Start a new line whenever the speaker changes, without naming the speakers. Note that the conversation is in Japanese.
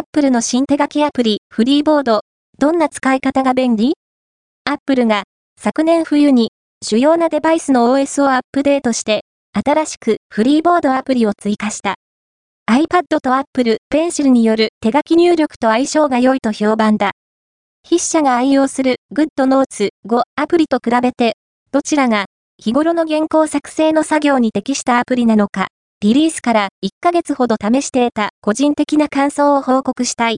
Apple の新手書きアプリ、フリーボード。どんな使い方が便利 ?Apple が昨年冬に主要なデバイスの OS をアップデートして、新しくフリーボードアプリを追加した。iPad と Apple Pencil による手書き入力と相性が良いと評判だ。筆者が愛用する GoodNotes 5アプリと比べて、どちらが日頃の原稿作成の作業に適したアプリなのか、リリースから1ヶ月ほど試して得た個人的な感想を報告したい。